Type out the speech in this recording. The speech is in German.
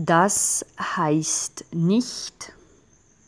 Das heißt nicht,